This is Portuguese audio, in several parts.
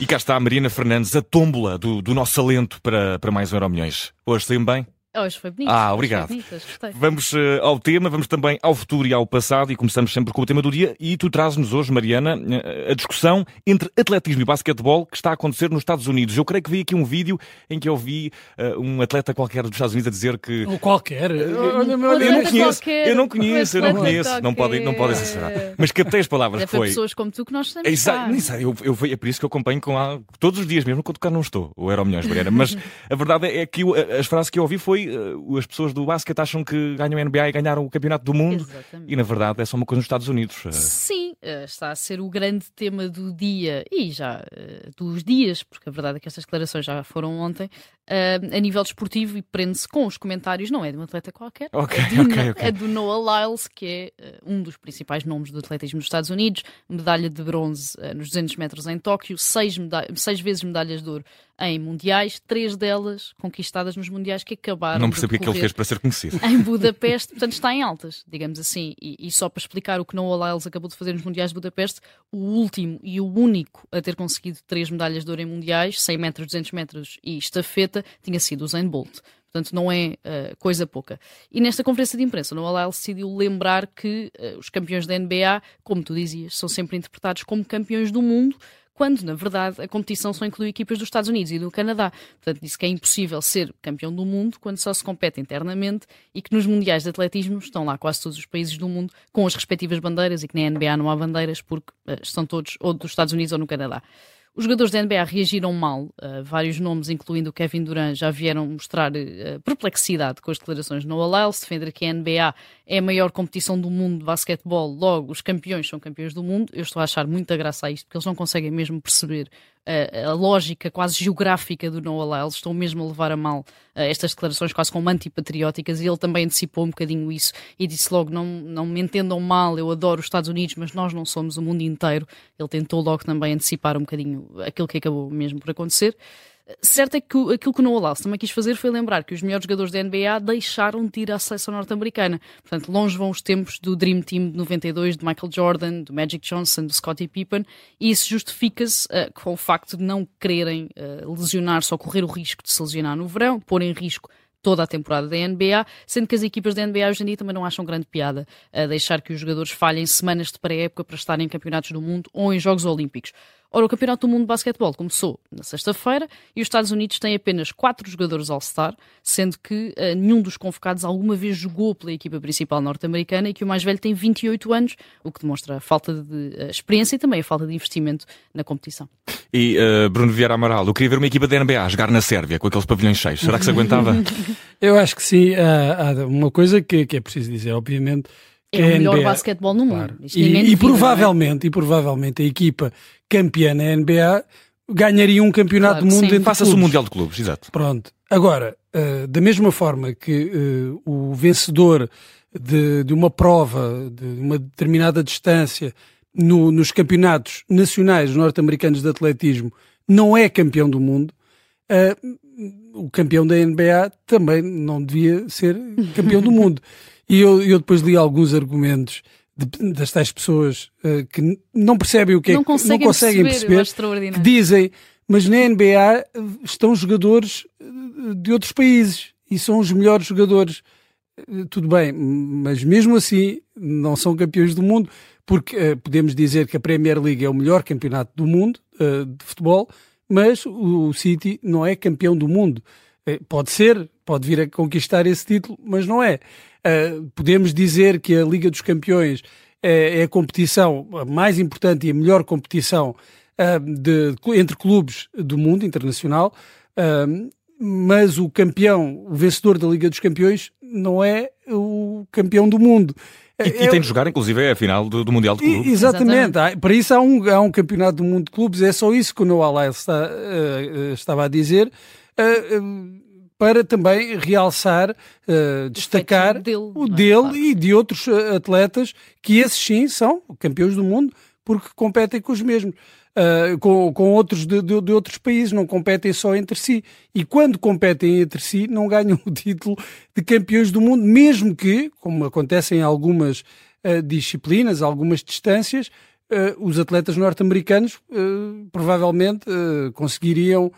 E cá está a Mariana Fernandes, a tómbola do, do nosso alento para, para mais um Euro Milhões. Hoje saiu bem? Hoje foi bonito. Ah, obrigado. Bonito. Vamos uh, ao tema, vamos também ao futuro e ao passado e começamos sempre com o tema do dia e tu trazes-nos hoje, Mariana, uh, a discussão entre atletismo e basquetebol que está a acontecer nos Estados Unidos. Eu creio que vi aqui um vídeo em que eu vi uh, um atleta qualquer dos Estados Unidos a dizer que... Ou qualquer. eu não conheço, eu não conheço, eu não conheço. Não podem não pode censurar. Mas captei as palavras É foi... pessoas como tu que nós estamos É, exa- cá. exa- eu, eu, é por isso que eu acompanho com a, todos os dias, mesmo quando cá não estou, o Euro Milhões, Mariana. Mas a verdade é que eu- as frases que eu ouvi foi uh, as pessoas do basquete acham que ganham a NBA e ganharam o campeonato do mundo. Exatamente. E na verdade é só uma coisa nos Estados Unidos. Uh, Sim, eh, está a ser o grande tema do dia e já eh, dos dias, porque a verdade é que estas declarações já foram ontem, eh, a nível desportivo e prende-se com os comentários, não é de um atleta qualquer, Ok, é, de, ok, ok. é do Noah Lyles, que é eh, um dos principais nomes do atletismo dos Estados Unidos, medalha de bronze eh, nos 200 metros em Tóquio, seis, meda- seis vezes medalhas de ouro em mundiais, três delas conquistadas nos mundiais que acabaram não percebo o que é que ele fez para ser conhecido. em Budapeste, portanto está em altas, digamos assim. E, e só para explicar o que Noah Lyles acabou de fazer nos Mundiais de Budapeste, o último e o único a ter conseguido três medalhas de ouro em Mundiais, 100 metros, 200 metros e estafeta, tinha sido o Usain Bolt. Portanto, não é uh, coisa pouca. E nesta conferência de imprensa, Noah Lyles decidiu lembrar que uh, os campeões da NBA, como tu dizias, são sempre interpretados como campeões do mundo, quando, na verdade, a competição só inclui equipas dos Estados Unidos e do Canadá. Portanto, disse que é impossível ser campeão do mundo quando só se compete internamente e que nos mundiais de atletismo estão lá quase todos os países do mundo com as respectivas bandeiras e que na NBA não há bandeiras porque uh, estão todos ou dos Estados Unidos ou no Canadá. Os jogadores da NBA reagiram mal. Uh, vários nomes, incluindo o Kevin Durant, já vieram mostrar uh, perplexidade com as declarações de Noah Lyles, defender que a NBA é a maior competição do mundo de basquetebol, logo os campeões são campeões do mundo. Eu estou a achar muita graça a isto, porque eles não conseguem mesmo perceber a lógica quase geográfica do Noah Lyles, estão mesmo a levar a mal estas declarações quase como antipatrióticas e ele também antecipou um bocadinho isso e disse logo, não, não me entendam mal, eu adoro os Estados Unidos, mas nós não somos o mundo inteiro. Ele tentou logo também antecipar um bocadinho aquilo que acabou mesmo por acontecer. Certo é que aquilo que o Noah Lyles também quis fazer foi lembrar que os melhores jogadores da NBA deixaram de ir à seleção norte-americana. Portanto, longe vão os tempos do Dream Team de 92, de Michael Jordan, do Magic Johnson, do Scottie Pippen, e isso justifica-se uh, com o facto de não quererem uh, lesionar-se ou correr o risco de se lesionar no verão, pôr em risco toda a temporada da NBA, sendo que as equipas da NBA hoje em dia também não acham grande piada a deixar que os jogadores falhem semanas de pré-época para estarem em campeonatos do mundo ou em Jogos Olímpicos. Ora, o Campeonato do Mundo de Basquetebol começou na sexta-feira e os Estados Unidos têm apenas quatro jogadores All-Star, sendo que uh, nenhum dos convocados alguma vez jogou pela equipa principal norte-americana e que o mais velho tem 28 anos, o que demonstra a falta de uh, experiência e também a falta de investimento na competição. E uh, Bruno Vieira Amaral, eu queria ver uma equipa da NBA jogar na Sérvia com aqueles pavilhões cheios. Será que se aguentava? Eu acho que sim. Há, há uma coisa que, que é preciso dizer, obviamente. Que É o melhor NBA basquetebol no mundo. Claro. E, e é? provavelmente, e provavelmente a equipa campeã na NBA ganharia um campeonato Claro do mundo Faça-se o. Mundial de Clubes, exato. Pronto. Agora, uh, da mesma forma que uh, o vencedor de, de, uma prova, de uma determinada distância, no, nos campeonatos nacionais norte-americanos de atletismo, não é campeão do mundo, uh, o campeão da NBA também não devia ser campeão do mundo. E eu, eu depois li alguns argumentos de, das tais pessoas uh, que não percebem o que não é que conseguem não conseguem perceber, perceber, que extraordinário. dizem, mas na NBA estão jogadores uh, de outros países e são os melhores jogadores. Tudo bem, mas mesmo assim não são campeões do mundo, porque uh, podemos dizer que a Premier League é o melhor campeonato do mundo uh, de futebol, mas o City não é campeão do mundo. Pode ser, pode vir a conquistar esse título, mas não é. Uh, podemos dizer que a Liga dos Campeões é, é a competição mais importante e a melhor competição uh, de, entre clubes do mundo internacional, uh, mas o campeão, o vencedor da Liga dos Campeões, não é o campeão do mundo. E, e tem de jogar, inclusive, é a final do, do Mundial de Clubes. Exatamente. Há- Para isso há um, há um campeonato do mundo de clubes. É só isso que o Noah Lyles está, estava a dizer. eh, para também realçar, eh, destacar dele, o é? dele Claro. e de outros eh, atletas que esses sim são campeões do mundo porque competem com os mesmos. ah, com, com outros de, de- de outros países, não competem só entre si. E quando competem entre si, não ganham o título de campeões do mundo, mesmo que, como acontece em algumas ah, disciplinas, algumas distâncias, os atletas norte-americanos provavelmente conseguiriam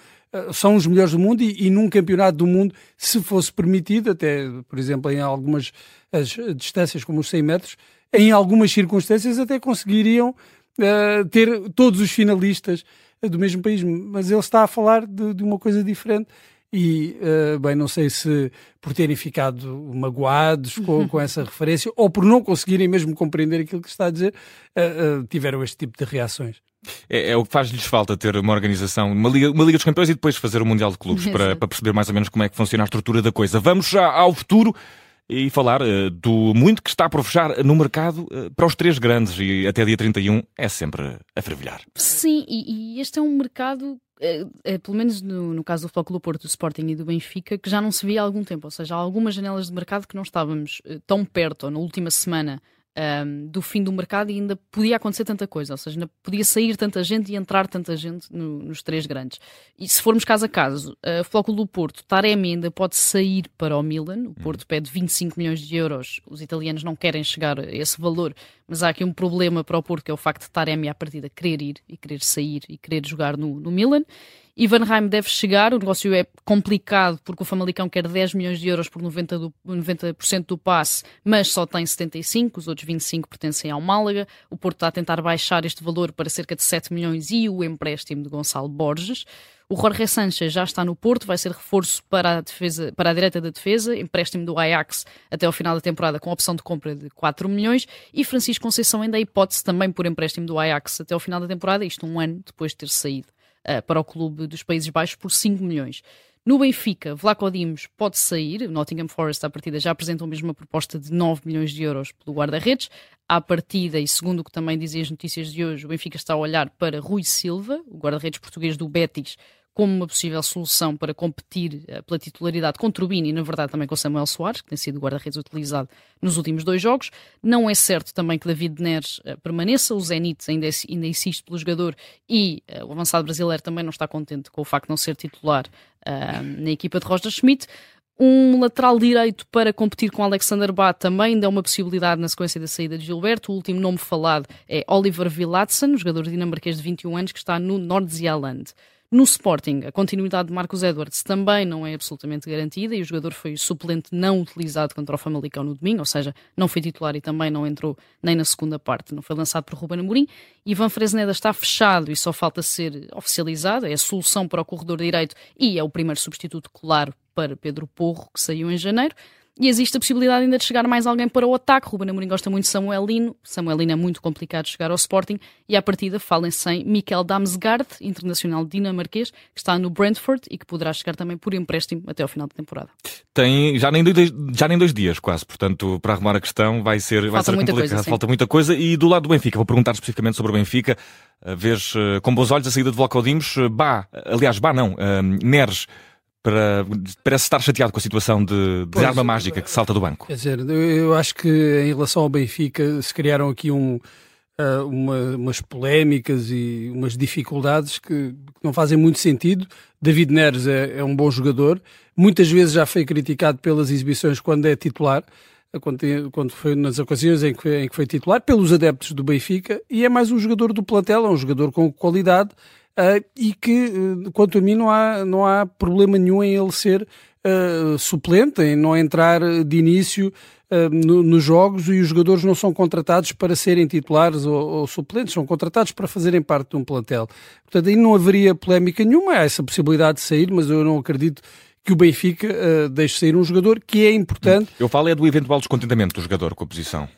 são os melhores do mundo e, e, num campeonato do mundo, se fosse permitido, até, por exemplo, em algumas as distâncias como os 100 metros, em algumas circunstâncias até conseguiriam uh, ter todos os finalistas do mesmo país, mas ele está a falar de, de uma coisa diferente e, uh, bem, não sei se por terem ficado magoados com, com, essa referência ou por não conseguirem mesmo compreender aquilo que está a dizer, uh, uh, tiveram este tipo de reações. É, é, o que faz-lhes falta ter uma organização, uma Liga, uma Liga dos Campeões e depois fazer o Mundial de Clubes para, para, perceber mais ou menos como é que funciona a estrutura da coisa. Vamos já ao futuro e falar uh, do muito que está por fechar no mercado uh, para os três grandes e até dia 31 é sempre a fervilhar. Sim, e, e este é um mercado é, é, pelo menos no, no caso do Futebol Clube Porto, do Sporting e do Benfica, que já não se via há algum tempo. Ou seja, há algumas janelas de mercado que não estávamos tão perto, ou na última semana, um, do fim do mercado e ainda podia acontecer tanta coisa, ou seja, ainda podia sair tanta gente e entrar tanta gente no, nos três grandes. E se formos caso a caso, uh, Flóculo do Porto, Taremi ainda pode sair para o Milan, o Porto pede 25 milhões de euros, os italianos não querem chegar a esse valor, mas há aqui um problema para o Porto, que é o facto de Taremi à partida querer ir e querer sair e querer jogar no, no Milan. Ivanheim deve chegar, o negócio é complicado porque o Famalicão quer 10 milhões de euros por 90%, do, 90 do passe, mas só tem 75, os outros 25 pertencem ao Málaga. O Porto está a tentar baixar este valor para cerca de 7 milhões e o empréstimo de Gonçalo Borges. O Jorge Sanchez já está no Porto, vai ser reforço para a, defesa, para a direita da defesa, empréstimo do Ajax até ao final da temporada com opção de compra de 4 milhões e Francisco Conceição ainda a hipótese também por empréstimo do Ajax até ao final da temporada, isto um ano depois de ter saído uh, para o clube dos Países Baixos por 5 milhões. No Benfica, Vlaco Dimos pode sair. O Nottingham Forest, à partida, já apresentou mesmo uma proposta de 9 milhões de euros pelo guarda-redes. À partida, e segundo o que também dizem as notícias de hoje, o Benfica está a olhar para Rui Silva, o guarda-redes português do Betis, como uma possível solução para competir eh, pela titularidade com Turbini e, na verdade, também com Samuel Soares, que tem sido guarda-redes utilizado nos últimos dois jogos. Não é certo também que David Neres uh, permaneça, o Zenit ainda, ainda insiste pelo jogador e uh, o avançado brasileiro também não está contente com o facto de não ser titular uh, na equipa de Roger Schmidt. Um lateral direito para competir com Alexander Bá também dá uma possibilidade na sequência da saída de Gilberto. O último nome falado é Oliver Villatsen, jogador dinamarquês de 21 anos que está no Nordzealand. No Sporting, a continuidade de Marcos Edwards também não é absolutamente garantida e o jogador foi suplente não utilizado contra o Famalicão no domingo, ou seja, não foi titular e também não entrou nem na segunda parte, não foi lançado por Ruben Amorim. Ivan Fresneda está fechado e só falta ser oficializado, é a solução para o corredor direito e é o primeiro substituto claro para Pedro Porro, que saiu em janeiro. E existe a possibilidade ainda de chegar mais alguém para o ataque. Ruben Amorim gosta muito de Samuelino. Samuelino é muito complicado de chegar ao Sporting. E à partida falem-se em Mikel Damsgaard, internacional dinamarquês, que está no Brentford e que poderá chegar também por empréstimo até ao final da temporada. Tem já nem dois, já nem dois dias quase, portanto, para arrumar a questão vai ser, vai ser complicado. Coisa, Falta muita coisa. E do lado do Benfica, vou perguntar especificamente sobre o Benfica. Vês eh, com bons olhos a saída de Vlaco Dimos. Bah, aliás, Bah não, Neres para, parece estar chateado com a situação de, de pois, arma mágica que salta do banco. Quer dizer, eu acho que em relação ao Benfica se criaram aqui um, uh, uma, umas polémicas e umas dificuldades que, não fazem muito sentido. David Neres é, é, um bom jogador, muitas vezes já foi criticado pelas exibições quando é titular. Quando, quando foi nas ocasiões em que, em que foi titular, pelos adeptos do Benfica, e é mais um jogador do plantel, é um jogador com qualidade, uh, e que, uh, quanto a mim, não há, não há problema nenhum em ele ser uh, suplente, em não entrar de início no, nos jogos e os jogadores não são contratados para serem titulares ou, ou, suplentes, são contratados para fazerem parte de um plantel. Portanto, aí não haveria polémica nenhuma, há essa possibilidade de sair, mas eu não acredito que o Benfica uh, deixe sair um jogador que é importante. Eu falo é do eventual descontentamento do jogador com a posição.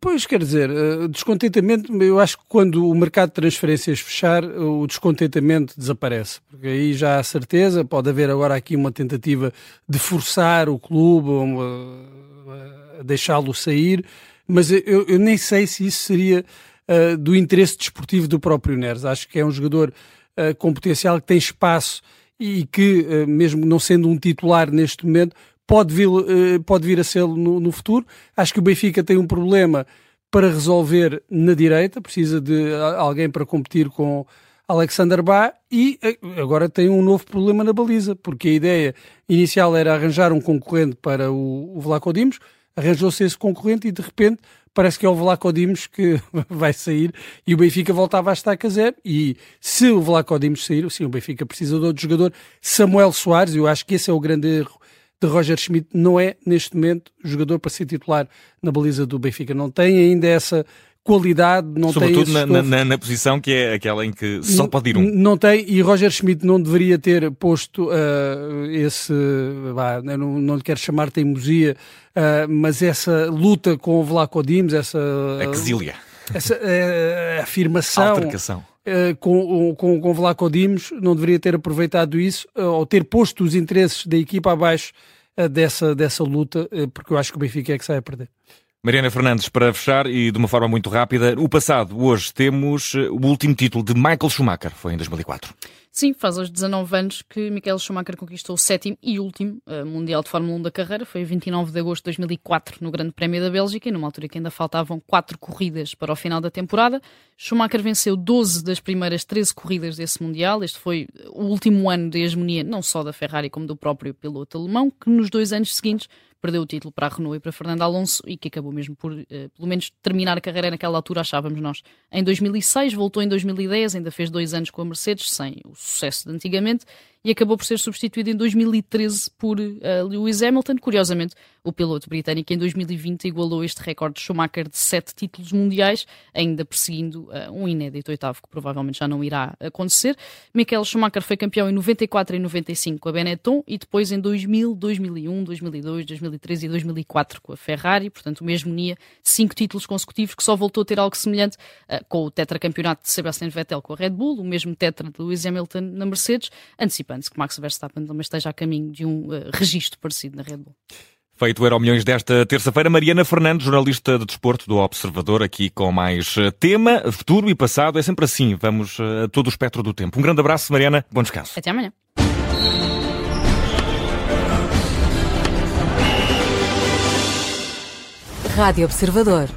Pois, quer dizer, eh, descontentamento, eu acho que quando o mercado de transferências fechar, o descontentamento desaparece. Porque aí já há certeza, pode haver agora aqui uma tentativa de forçar o clube a deixá-lo sair, mas eu, eu, nem sei se isso seria uh, do interesse desportivo do próprio Neres. Acho que é um jogador uh, com potencial que tem espaço e que, mesmo não sendo um titular neste momento, pode vir, eh, pode vir a ser no, no futuro. Acho que o Benfica tem um problema para resolver na direita, precisa de alguém para competir com Alexander Bá e eh, agora tem um novo problema na baliza, porque a ideia inicial era arranjar um concorrente para o, o Vlaco Dimos, arranjou-se esse concorrente e de repente parece que é o Vlaco Dimos que vai sair e o Benfica voltava a estar a zero e se o Vlaco Dimos sair, sim, o Benfica precisa de outro jogador, Samuel Soares, eu acho que esse é o grande erro de Roger Schmidt, não é neste momento jogador para ser titular na baliza do Benfica, não tem ainda essa qualidade, não Sobretudo tem na, na, na, posição que é aquela em que só pode ir um. Não tem, e Roger Schmidt não deveria ter posto uh, esse, bah, não, não lhe quero chamar teimosia, uh, mas essa luta com o Vlaco Dimes, essa... Exília. Essa uh, afirmação... Altercação. Com, com, com Vlaco Dimos, não deveria ter aproveitado isso, ou ter posto os interesses da equipa abaixo dessa, dessa luta, porque eu acho que o Benfica é que sai a perder. Mariana Fernandes, para fechar e de uma forma muito rápida, o passado, hoje temos eh, o último título de Michael Schumacher, foi em 2004. Sim, faz hoje 19 anos que Michael Schumacher conquistou o sétimo e último uh, Mundial de Fórmula 1 da carreira. Foi 29 de agosto de 2004 no Grande Prémio da Bélgica e numa altura que ainda faltavam quatro corridas para o final da temporada. Schumacher venceu 12 das primeiras 13 corridas desse Mundial. Este foi o último ano de hegemonia não só da Ferrari como do próprio piloto alemão, que nos dois anos seguintes perdeu o título para a Renault e para Fernando Alonso e que acabou mesmo por, uh, pelo menos, terminar a carreira naquela altura, achávamos nós. Em 2006, voltou em 2010, ainda fez dois anos com a Mercedes, sem o sucesso de antigamente, e acabou por ser substituído em 2013 por uh, Lewis Hamilton. Curiosamente, o piloto britânico em 2020 igualou este recorde de Schumacher de sete títulos mundiais, ainda perseguindo uh, um inédito oitavo que provavelmente já não irá acontecer. Michael Schumacher foi campeão em 94 e 95 com a Benetton e depois em 2000, 2001, 2002, 2003 e 2004 com a Ferrari, portanto uma hegemonia de cinco títulos consecutivos que só voltou a ter algo semelhante uh, com o tetracampeonato de Sebastian Vettel com a Red Bull, o mesmo tetra de Lewis Hamilton na Mercedes, antecipando-se que Max Verstappen também esteja a caminho de um uh, registro parecido na Red Bull. Feito Euro Milhões desta terça-feira, Mariana Fernandes, jornalista de desporto do Observador, aqui com mais eh, tema, futuro e passado. É sempre assim, vamos eh, a todo o espectro do tempo. Um grande abraço, Mariana, bom descanso. Até amanhã. Rádio Observador.